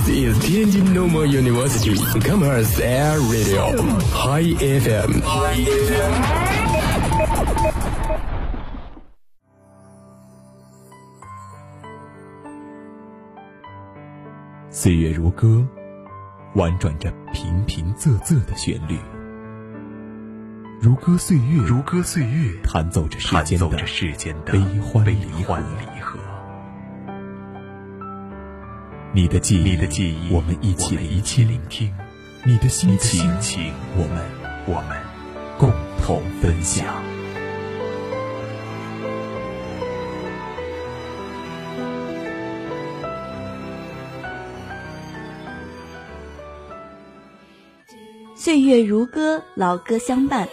This is Tianjin Normal University Commerce Air Radio High FM。岁月如歌，婉转着平平仄仄的旋律。如歌岁月，如歌岁月，弹奏着世间的世间的悲欢离合你的记忆，你的记忆，我们一起聆听；聆听；你的心情，心情，我们我们共同分享。岁月如歌，老歌相伴。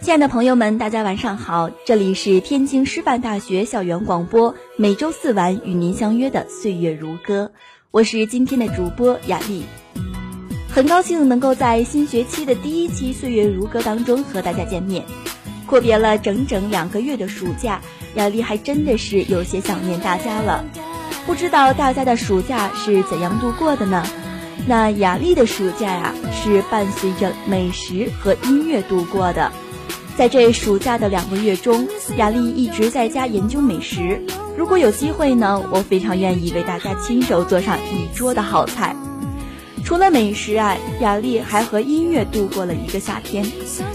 亲爱的朋友们，大家晚上好，这里是天津师范大学校园广播，每周四晚与您相约的《岁月如歌》，我是今天的主播雅丽。很高兴能够在新学期的第一期《岁月如歌》当中和大家见面。阔别了整整两个月的暑假，雅丽还真的是有些想念大家了。不知道大家的暑假是怎样度过的呢？那雅丽的暑假呀，是伴随着美食和音乐度过的。在这暑假的两个月中，雅丽一直在家研究美食。如果有机会呢，我非常愿意为大家亲手做上一桌的好菜。除了美食啊，雅丽还和音乐度过了一个夏天。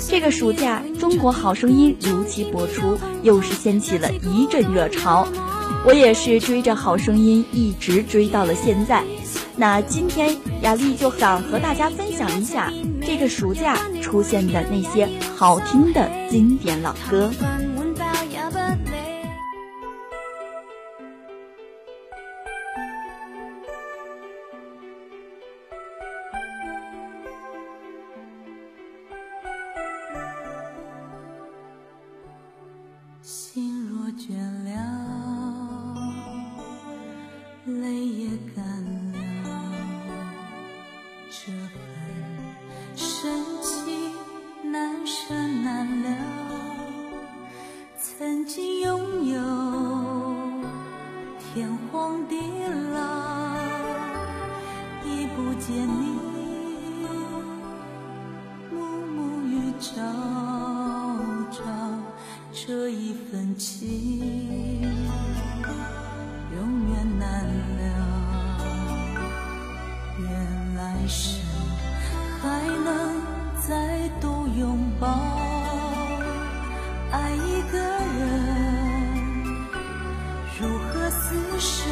这个暑假，《中国好声音》如期播出，又是掀起了一阵热潮。我也是追着《好声音》一直追到了现在。那今天雅丽就想和大家分享一下这个暑假出现的那些好听的经典老歌。一生还能再度拥抱。爱一个人，如何厮守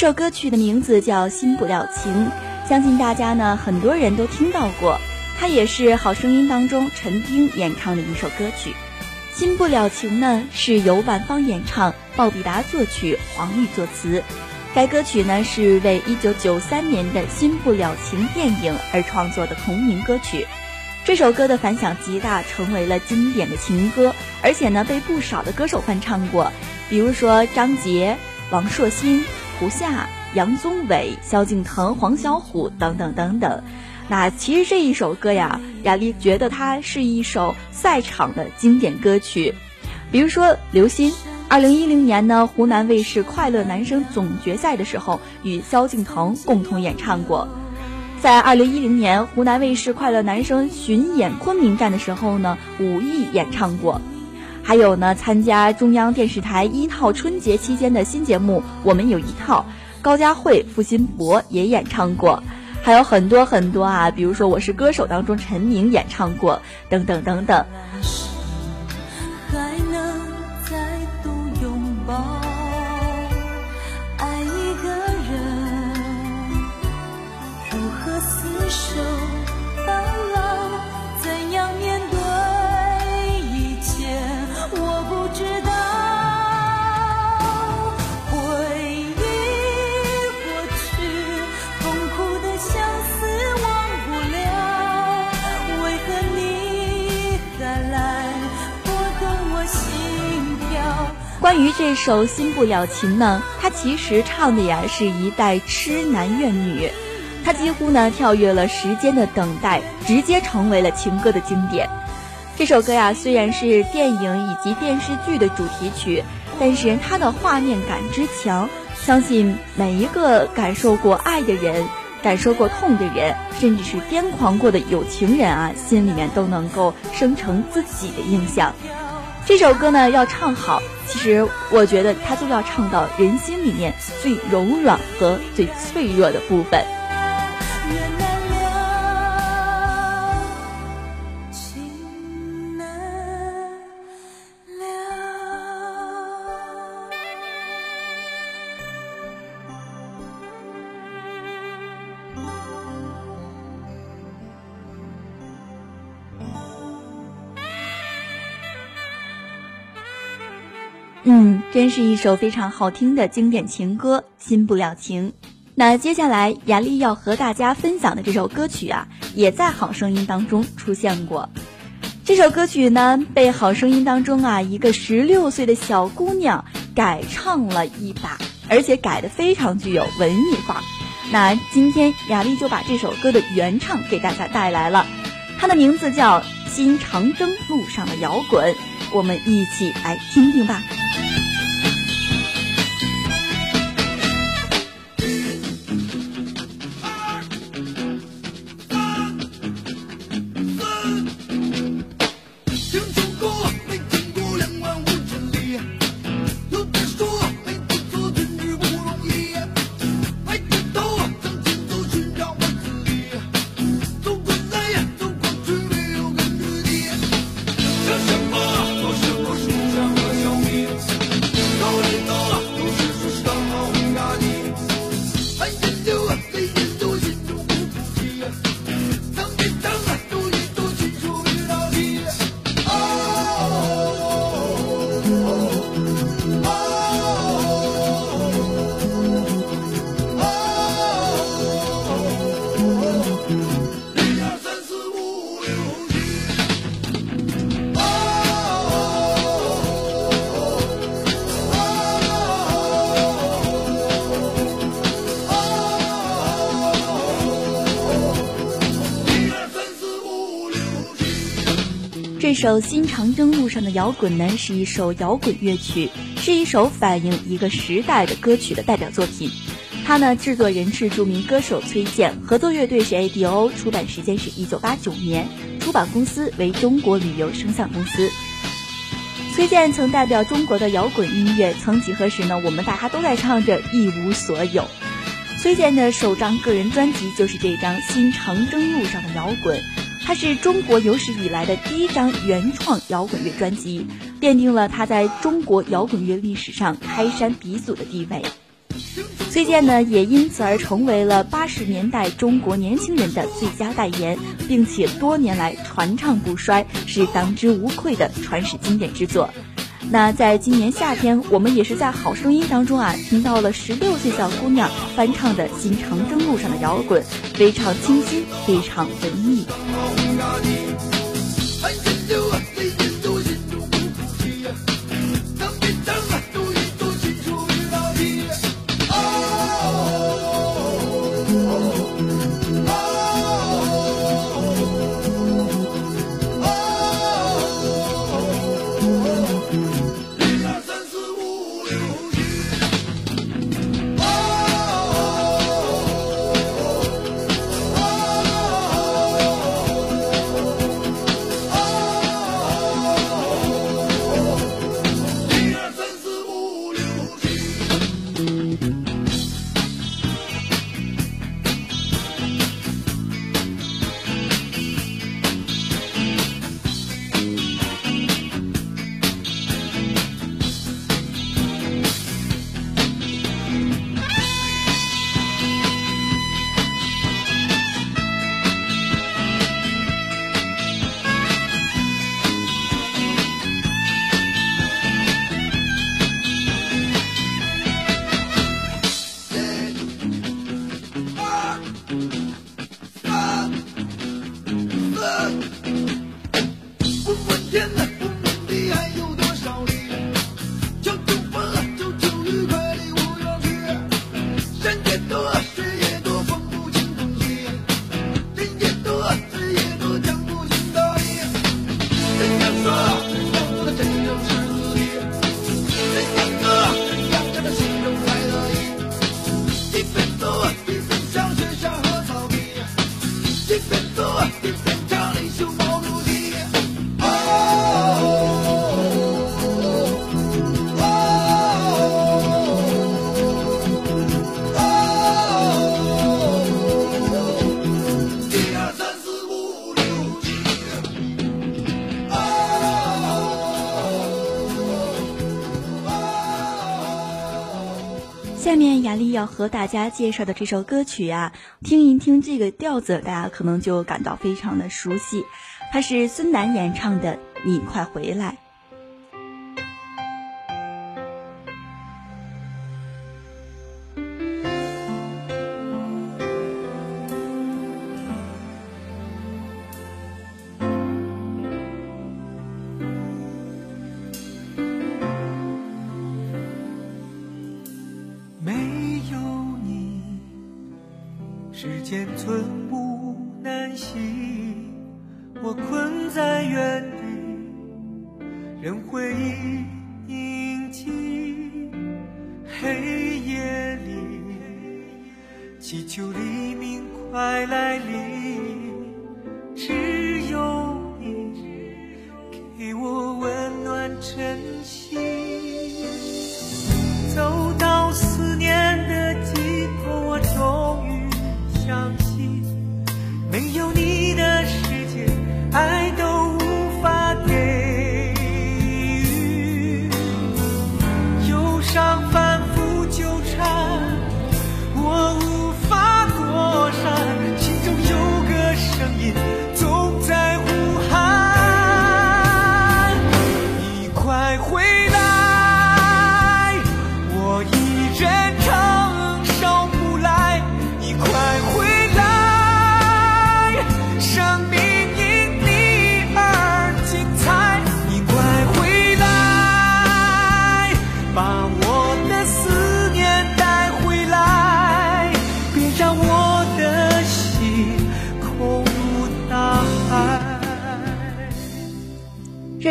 这首歌曲的名字叫《新不了情》，相信大家呢很多人都听到过。它也是《好声音》当中陈冰演唱的一首歌曲。《新不了情》呢是由万芳演唱，鲍比达作曲，黄奕作词。该歌曲呢是为1993年的《新不了情》电影而创作的同名歌曲。这首歌的反响极大，成为了经典的情歌，而且呢被不少的歌手翻唱过，比如说张杰、王硕鑫、胡夏、杨宗纬、萧敬腾、黄小琥等等等等。那其实这一首歌呀，雅丽觉得它是一首赛场的经典歌曲，比如说《刘鑫》。二零一零年呢，湖南卫视《快乐男声》总决赛的时候，与萧敬腾共同演唱过。在二零一零年湖南卫视《快乐男声》巡演昆明站的时候呢，武艺演唱过。还有呢，参加中央电视台一套春节期间的新节目《我们有一套》，高佳慧、付辛博也演唱过。还有很多很多啊，比如说《我是歌手》当中陈明演唱过，等等等等。于这首《新不了情》呢，它其实唱的呀是一代痴男怨女，它几乎呢跳跃了时间的等待，直接成为了情歌的经典。这首歌呀虽然是电影以及电视剧的主题曲，但是它的画面感之强，相信每一个感受过爱的人。感受过痛的人，甚至是癫狂过的有情人啊，心里面都能够生成自己的印象。这首歌呢，要唱好，其实我觉得它就要唱到人心里面最柔软和最脆弱的部分。是一首非常好听的经典情歌《新不了情》。那接下来雅丽要和大家分享的这首歌曲啊，也在《好声音》当中出现过。这首歌曲呢，被《好声音》当中啊一个十六岁的小姑娘改唱了一把，而且改的非常具有文艺范儿。那今天雅丽就把这首歌的原唱给大家带来了，它的名字叫《新长征路上的摇滚》，我们一起来听听吧。首《新长征路上的摇滚》呢，是一首摇滚乐曲，是一首反映一个时代的歌曲的代表作品。它呢，制作人是著名歌手崔健，合作乐队是 ADO，出版时间是一九八九年，出版公司为中国旅游声像公司。崔健曾代表中国的摇滚音乐，曾几何时呢，我们大家都在唱着一无所有。崔健的首张个人专辑就是这张《新长征路上的摇滚》。它是中国有史以来的第一张原创摇滚乐专辑，奠定了它在中国摇滚乐历史上开山鼻祖的地位。崔健呢，也因此而成为了八十年代中国年轻人的最佳代言，并且多年来传唱不衰，是当之无愧的传世经典之作。那在今年夏天，我们也是在《好声音》当中啊，听到了十六岁小姑娘翻唱的《新长征路上的摇滚》，非常清新，非常文艺。要和大家介绍的这首歌曲呀，听一听这个调子，大家可能就感到非常的熟悉。它是孙楠演唱的《你快回来》。任回忆印记。黑夜里，祈求黎明快来临，只有你给我温暖真心。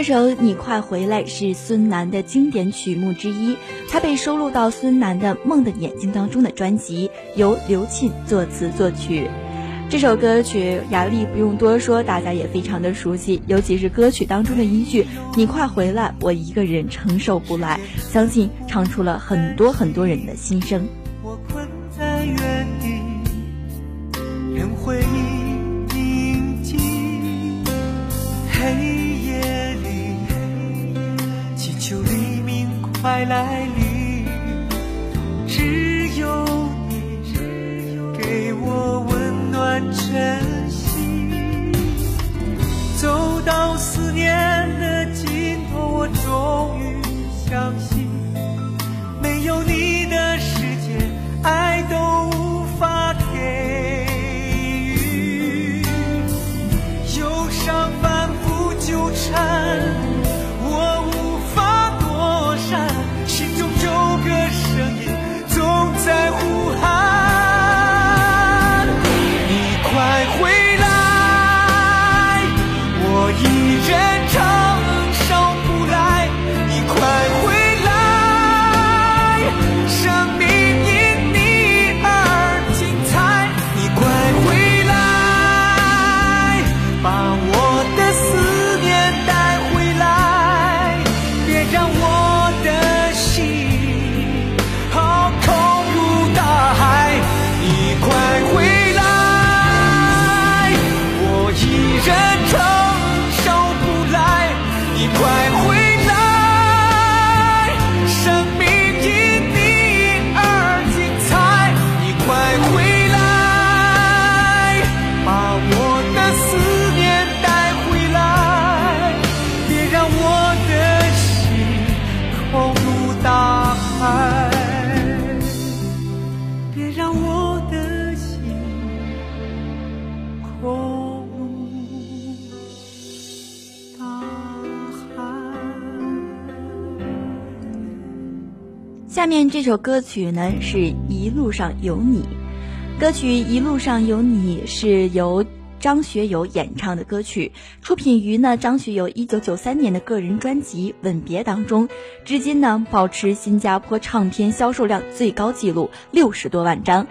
首《你快回来》是孙楠的经典曲目之一，它被收录到孙楠的《梦的眼睛》当中的专辑，由刘沁作词作曲。这首歌曲雅丽不用多说，大家也非常的熟悉，尤其是歌曲当中的一句“你快回来，我一个人承受不来”，相信唱出了很多很多人的心声。我困在原地，任回忆凝快来临，只有你给我温暖真面这首歌曲呢是《一路上有你》，歌曲《一路上有你》是由张学友演唱的歌曲，出品于呢张学友一九九三年的个人专辑《吻别》当中，至今呢保持新加坡唱片销售量最高纪录六十多万张，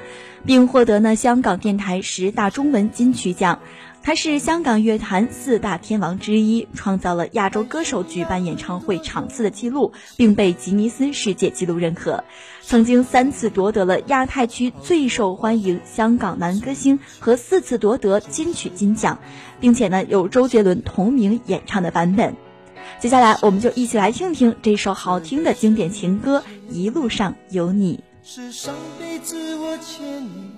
并获得呢香港电台十大中文金曲奖。他是香港乐坛四大天王之一，创造了亚洲歌手举办演唱会场次的记录，并被吉尼斯世界纪录认可。曾经三次夺得了亚太区最受欢迎香港男歌星和四次夺得金曲金奖，并且呢有周杰伦同名演唱的版本。接下来我们就一起来听听这首好听的经典情歌《一路上有你》。是上辈子我欠你，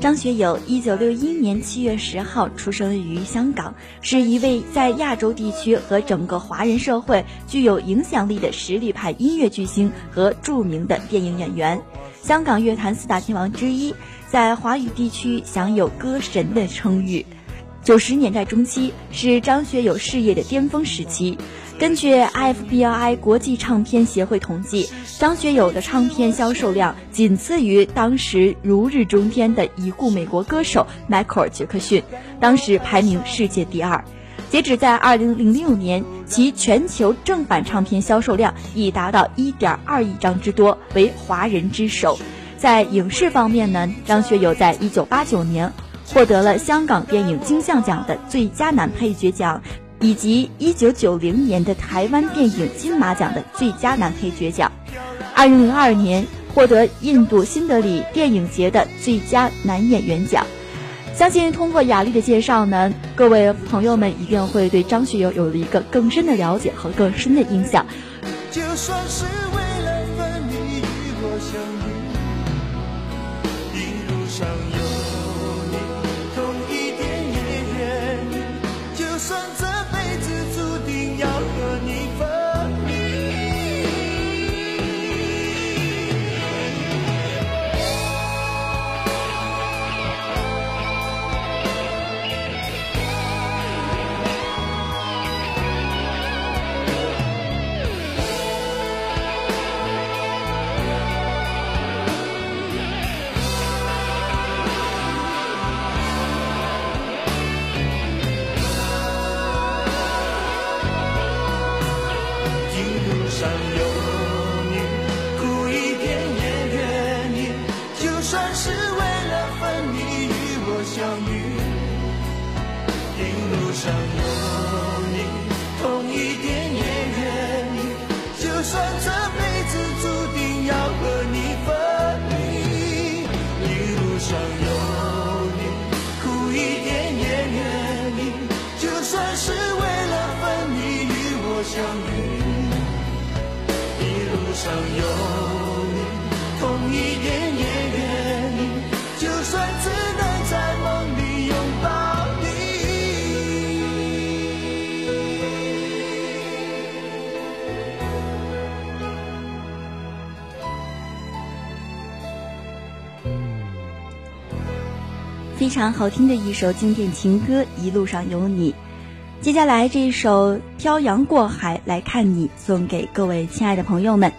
张学友，一九六一年七月十号出生于香港，是一位在亚洲地区和整个华人社会具有影响力的实力派音乐巨星和著名的电影演员，香港乐坛四大天王之一，在华语地区享有歌神的称誉。九十年代中期是张学友事业的巅峰时期。根据 IFBI 国际唱片协会统计，张学友的唱片销售量仅次于当时如日中天的已故美国歌手迈克尔·杰克逊，当时排名世界第二。截止在2006年，其全球正版唱片销售量已达到1.2亿张之多，为华人之首。在影视方面呢，张学友在1989年获得了香港电影金像奖的最佳男配角奖。以及一九九零年的台湾电影金马奖的最佳男配角奖，二零零二年获得印度新德里电影节的最佳男演员奖。相信通过雅丽的介绍呢，各位朋友们一定会对张学友有了一个更深的了解和更深的印象。就算是非常好听的一首经典情歌《一路上有你》。接下来这一首《漂洋过海来看你》送给各位亲爱的朋友们。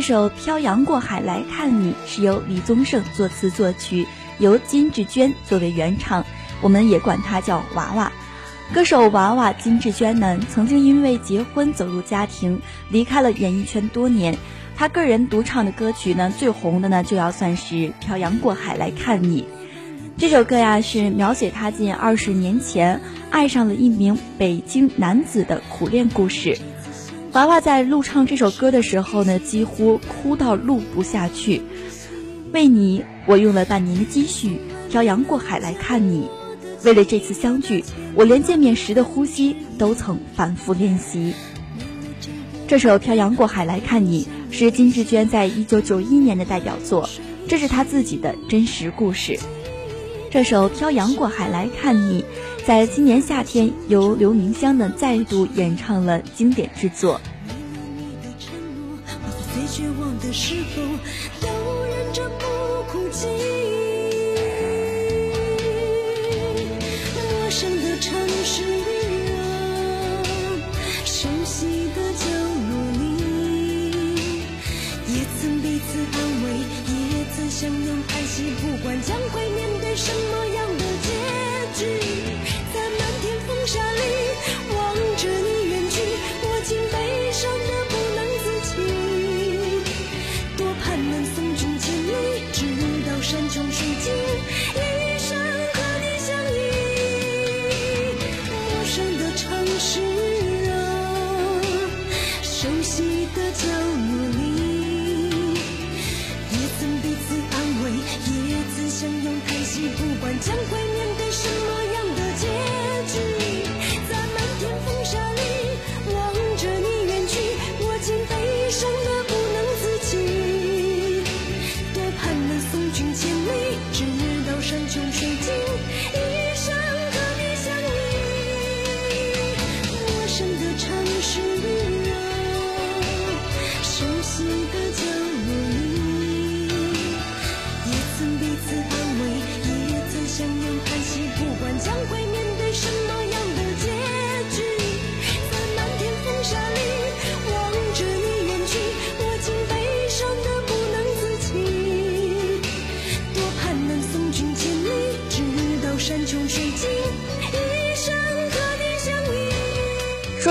这首《漂洋过海来看你》是由李宗盛作词作曲，由金志娟作为原唱，我们也管她叫娃娃。歌手娃娃金志娟呢，曾经因为结婚走入家庭，离开了演艺圈多年。她个人独唱的歌曲呢，最红的呢就要算是《漂洋过海来看你》。这首歌呀，是描写她近二十年前爱上了一名北京男子的苦恋故事。娃娃在录唱这首歌的时候呢，几乎哭到录不下去。为你，我用了半年的积蓄，漂洋过海来看你。为了这次相聚，我连见面时的呼吸都曾反复练习。这首《漂洋过海来看你》是金志娟在一九九一年的代表作，这是她自己的真实故事。这首《漂洋过海来看你》在今年夏天由刘明湘呢再度演唱了经典之作。为了你的承诺我在最绝望的时候，都忍着不哭泣。陌生的城市啊，熟悉的角落里，也曾彼此安慰，也曾相拥叹息。不管将会面对什么样的结局，这里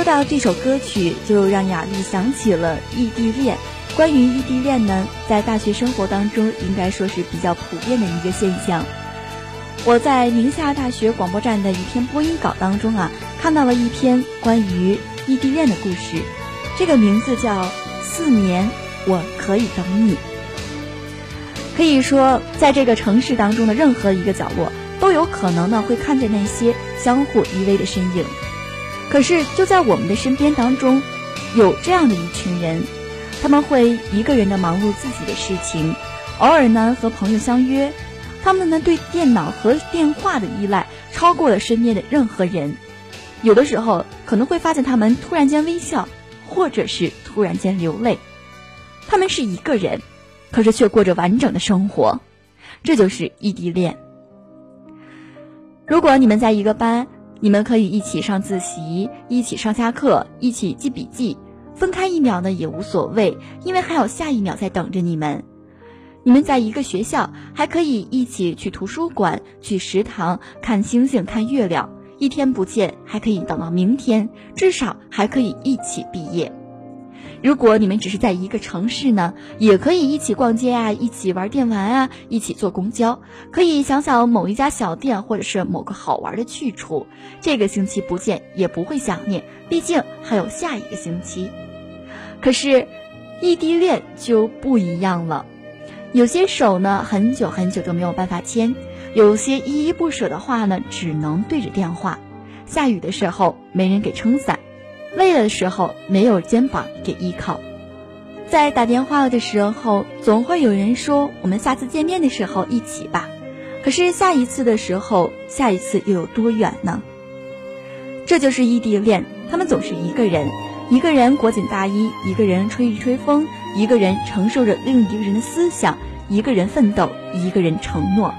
到这首歌曲，就让雅丽想起了异地恋。关于异地恋呢，在大学生活当中，应该说是比较普遍的一个现象。我在宁夏大学广播站的一篇播音稿当中啊，看到了一篇关于异地恋的故事，这个名字叫《四年我可以等你》。可以说，在这个城市当中的任何一个角落，都有可能呢会看见那些相互依偎的身影。可是就在我们的身边当中，有这样的一群人，他们会一个人的忙碌自己的事情，偶尔呢和朋友相约，他们呢对电脑和电话的依赖超过了身边的任何人。有的时候可能会发现他们突然间微笑，或者是突然间流泪。他们是一个人，可是却过着完整的生活，这就是异地恋。如果你们在一个班，你们可以一起上自习，一起上下课，一起记笔记，分开一秒呢也无所谓，因为还有下一秒在等着你们。你们在一个学校，还可以一起去图书馆、去食堂看星星、看月亮。一天不见，还可以等到明天，至少还可以一起毕业。如果你们只是在一个城市呢，也可以一起逛街啊，一起玩电玩啊，一起坐公交，可以想想某一家小店或者是某个好玩的去处。这个星期不见也不会想念，毕竟还有下一个星期。可是，异地恋就不一样了，有些手呢很久很久都没有办法牵，有些依依不舍的话呢，只能对着电话。下雨的时候没人给撑伞，累了的时候没有肩膀给依靠。在打电话的时候，总会有人说：“我们下次见面的时候一起吧。”可是下一次的时候，下一次又有多远呢？这就是异地恋，他们总是一个人，一个人裹紧大衣，一个人吹一吹风，一个人承受着另一个人的思想，一个人奋斗，一个人承诺。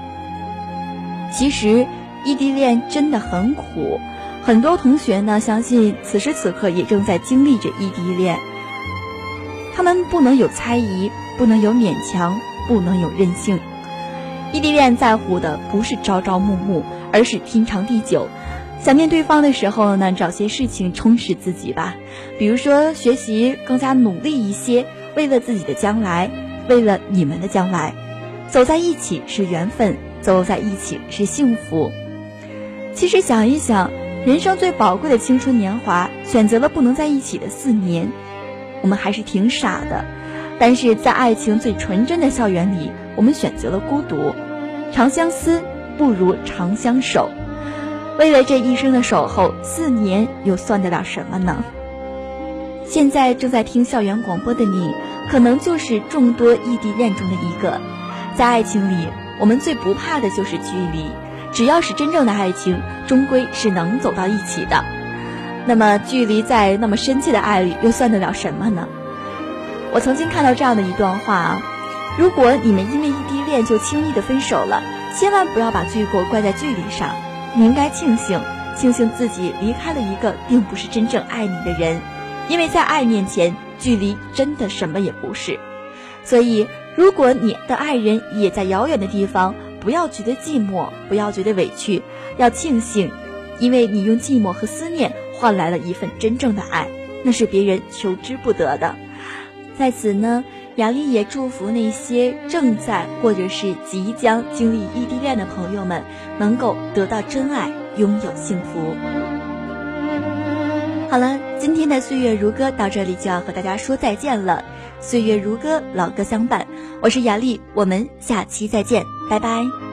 其实，异地恋真的很苦，很多同学呢，相信此时此刻也正在经历着异地恋。他们不能有猜疑，不能有勉强，不能有任性。异地恋在乎的不是朝朝暮暮，而是天长地久。想念对方的时候呢，找些事情充实自己吧，比如说学习更加努力一些，为了自己的将来，为了你们的将来。走在一起是缘分，走在一起是幸福。其实想一想，人生最宝贵的青春年华，选择了不能在一起的四年。我们还是挺傻的，但是在爱情最纯真的校园里，我们选择了孤独。长相思不如长相守，为了这一生的守候，四年又算得了什么呢？现在正在听校园广播的你，可能就是众多异地恋中的一个。在爱情里，我们最不怕的就是距离，只要是真正的爱情，终归是能走到一起的。那么，距离在那么深切的爱里，又算得了什么呢？我曾经看到这样的一段话啊：如果你们因为异地恋就轻易的分手了，千万不要把罪过怪在距离上，你应该庆幸，庆幸自己离开了一个并不是真正爱你的人，因为在爱面前，距离真的什么也不是。所以，如果你的爱人也在遥远的地方，不要觉得寂寞，不要觉得委屈，要庆幸，因为你用寂寞和思念。换来了一份真正的爱，那是别人求之不得的。在此呢，雅丽也祝福那些正在或者是即将经历异地恋的朋友们，能够得到真爱，拥有幸福。好了，今天的岁月如歌到这里就要和大家说再见了。岁月如歌，老歌相伴，我是雅丽，我们下期再见，拜拜。